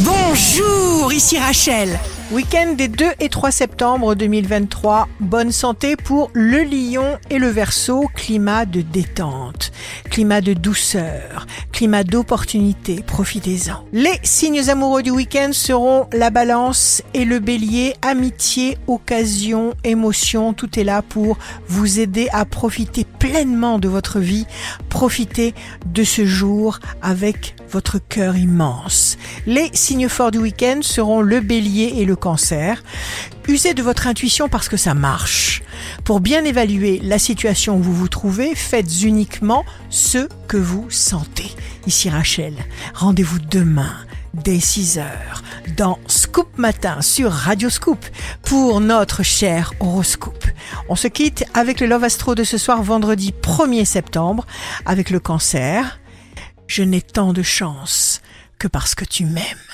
Bonjour, ici Rachel. Week-end des 2 et 3 septembre 2023. Bonne santé pour le lion et le verso. Climat de détente, climat de douceur, climat d'opportunité. Profitez-en. Les signes amoureux du week-end seront la balance et le bélier. Amitié, occasion, émotion. Tout est là pour vous aider à profiter pleinement de votre vie. Profitez de ce jour avec votre cœur immense. Les signes forts du week-end seront le bélier et le cancer. Usez de votre intuition parce que ça marche. Pour bien évaluer la situation où vous vous trouvez, faites uniquement ce que vous sentez. Ici Rachel, rendez-vous demain dès 6 heures dans Scoop Matin sur Radio Scoop pour notre cher horoscope. On se quitte avec le Love Astro de ce soir vendredi 1er septembre avec le cancer. Je n'ai tant de chance que parce que tu m'aimes.